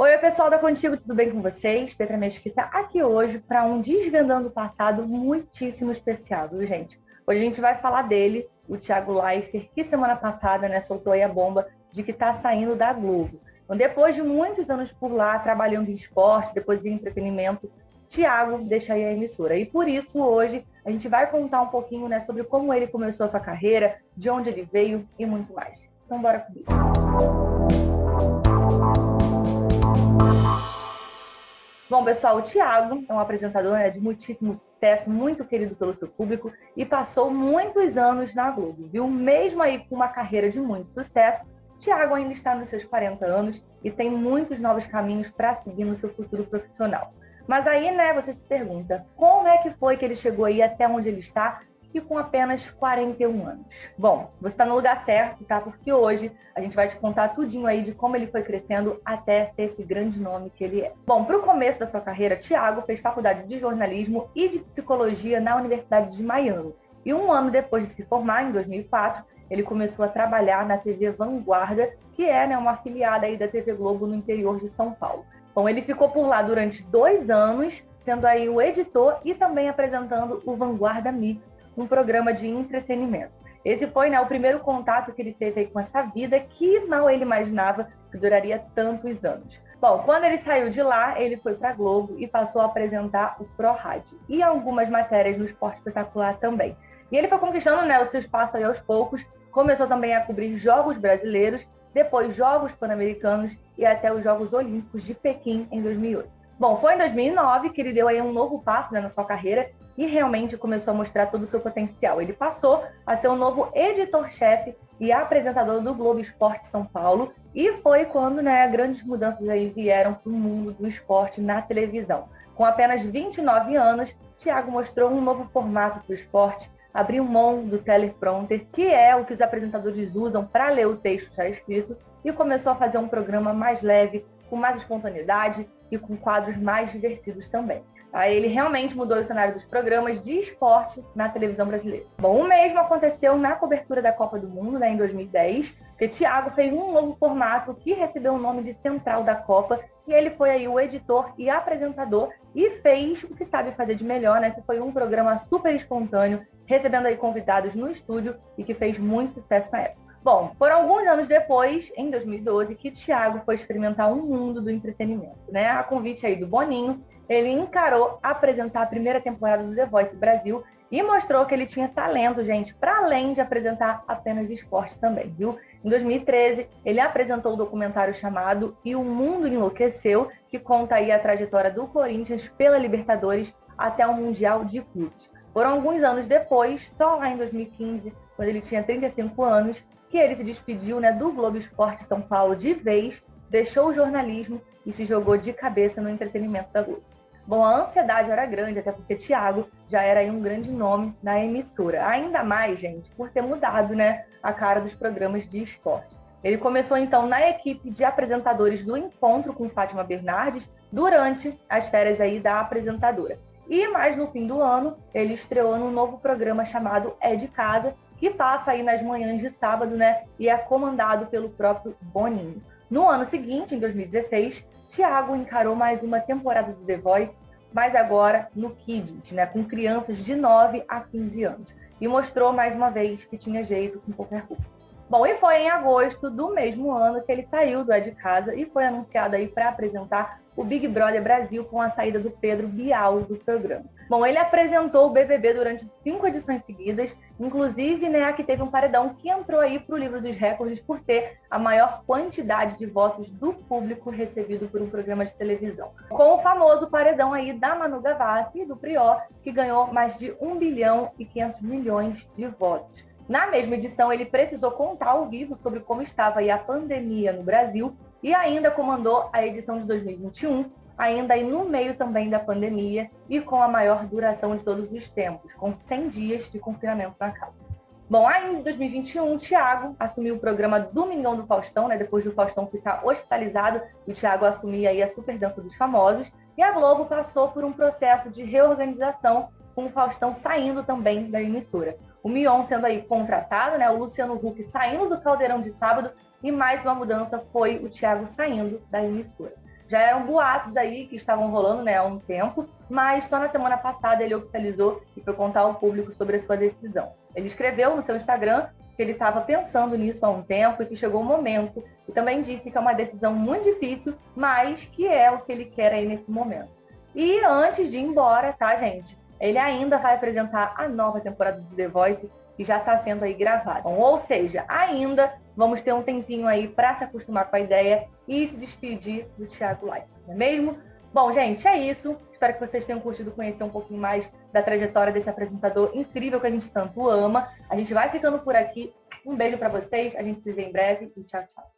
Oi, pessoal da Contigo, tudo bem com vocês? Petra Mesquita aqui hoje para um Desvendando o Passado muitíssimo especial, viu, gente? Hoje a gente vai falar dele, o Thiago Leifert, que semana passada né, soltou aí a bomba de que está saindo da Globo. Então, depois de muitos anos por lá, trabalhando em esporte, depois em entretenimento, Thiago deixa aí a emissora. E por isso, hoje, a gente vai contar um pouquinho né, sobre como ele começou a sua carreira, de onde ele veio e muito mais. Então, bora comigo. Bom, pessoal, o Thiago é um apresentador né, de muitíssimo sucesso, muito querido pelo seu público e passou muitos anos na Globo, viu? Mesmo aí com uma carreira de muito sucesso, Thiago ainda está nos seus 40 anos e tem muitos novos caminhos para seguir no seu futuro profissional. Mas aí, né, você se pergunta, como é que foi que ele chegou aí até onde ele está e com apenas 41 anos. Bom, você está no lugar certo, tá? Porque hoje a gente vai te contar tudinho aí de como ele foi crescendo até ser esse grande nome que ele é. Bom, para o começo da sua carreira, Tiago fez faculdade de jornalismo e de psicologia na Universidade de Miami. E um ano depois de se formar, em 2004, ele começou a trabalhar na TV Vanguarda, que é né, uma afiliada aí da TV Globo no interior de São Paulo. Bom, ele ficou por lá durante dois anos, sendo aí o editor e também apresentando o Vanguarda Mix, um programa de entretenimento. Esse foi né, o primeiro contato que ele teve com essa vida que mal ele imaginava que duraria tantos anos. Bom, quando ele saiu de lá, ele foi para Globo e passou a apresentar o Pro Rádio e algumas matérias no Esporte Espetacular também. E ele foi conquistando né, o seu espaço aí aos poucos, começou também a cobrir jogos brasileiros, depois Jogos Pan-Americanos e até os Jogos Olímpicos de Pequim em 2008. Bom, foi em 2009 que ele deu aí um novo passo né, na sua carreira e realmente começou a mostrar todo o seu potencial. Ele passou a ser o novo editor-chefe e apresentador do Globo Esporte São Paulo e foi quando né, grandes mudanças aí vieram para o mundo do esporte na televisão. Com apenas 29 anos, Thiago mostrou um novo formato para o esporte, abriu mão do teleprompter, que é o que os apresentadores usam para ler o texto já escrito, e começou a fazer um programa mais leve, com mais espontaneidade e com quadros mais divertidos também. Aí ele realmente mudou o cenário dos programas de esporte na televisão brasileira. Bom, o mesmo aconteceu na cobertura da Copa do Mundo, né, em 2010, que Thiago fez um novo formato que recebeu o nome de Central da Copa, e ele foi aí o editor e apresentador e fez o que sabe fazer de melhor, né, que foi um programa super espontâneo, recebendo aí convidados no estúdio e que fez muito sucesso na época. Bom, foram alguns anos depois, em 2012, que Thiago foi experimentar um mundo do entretenimento, né? A convite aí do Boninho, ele encarou apresentar a primeira temporada do The Voice Brasil e mostrou que ele tinha talento, gente, para além de apresentar apenas esporte também, viu? Em 2013, ele apresentou o documentário chamado E o Mundo Enlouqueceu, que conta aí a trajetória do Corinthians pela Libertadores até o Mundial de Clubes. Foram alguns anos depois, só lá em 2015, quando ele tinha 35 anos, que ele se despediu né, do Globo Esporte São Paulo de vez, deixou o jornalismo e se jogou de cabeça no entretenimento da Globo. Bom, a ansiedade era grande, até porque Thiago já era um grande nome na emissora. Ainda mais, gente, por ter mudado né, a cara dos programas de esporte. Ele começou então na equipe de apresentadores do encontro com Fátima Bernardes durante as férias aí da apresentadora. E mais no fim do ano, ele estreou num novo programa chamado É de Casa, que passa aí nas manhãs de sábado, né? E é comandado pelo próprio Boninho. No ano seguinte, em 2016, Thiago encarou mais uma temporada do The Voice, mas agora no Kids, né? Com crianças de 9 a 15 anos. E mostrou mais uma vez que tinha jeito com qualquer público. Bom, e foi em agosto do mesmo ano que ele saiu do É de Casa e foi anunciado aí para apresentar o Big Brother Brasil com a saída do Pedro Bial do programa. Bom, ele apresentou o BBB durante cinco edições seguidas, inclusive né, a que teve um paredão que entrou aí para o livro dos recordes por ter a maior quantidade de votos do público recebido por um programa de televisão. Com o famoso paredão aí da Manu Gavassi e do Prior, que ganhou mais de 1 bilhão e 500 milhões de votos. Na mesma edição, ele precisou contar ao vivo sobre como estava a pandemia no Brasil e ainda comandou a edição de 2021, ainda aí no meio também da pandemia e com a maior duração de todos os tempos, com 100 dias de confinamento na casa. Bom, aí em 2021, o Thiago assumiu o programa Domingão do Faustão, né? Depois do Faustão ficar hospitalizado, o Thiago assumia aí a Super Dança dos Famosos. E a Globo passou por um processo de reorganização com o Faustão saindo também da emissora. O Mion sendo aí contratado, né? O Luciano Huck saindo do Caldeirão de sábado e mais uma mudança foi o Thiago saindo da emissora. Já eram boatos aí que estavam rolando né, há um tempo, mas só na semana passada ele oficializou e foi contar ao público sobre a sua decisão. Ele escreveu no seu Instagram que ele estava pensando nisso há um tempo e que chegou o momento. E também disse que é uma decisão muito difícil, mas que é o que ele quer aí nesse momento. E antes de ir embora, tá, gente? Ele ainda vai apresentar a nova temporada do The Voice, que já está sendo aí gravada. Então, ou seja, ainda vamos ter um tempinho aí para se acostumar com a ideia e se despedir do Thiago Life, não é mesmo? Bom, gente, é isso. Espero que vocês tenham curtido conhecer um pouquinho mais da trajetória desse apresentador incrível que a gente tanto ama. A gente vai ficando por aqui. Um beijo para vocês. A gente se vê em breve e tchau, tchau.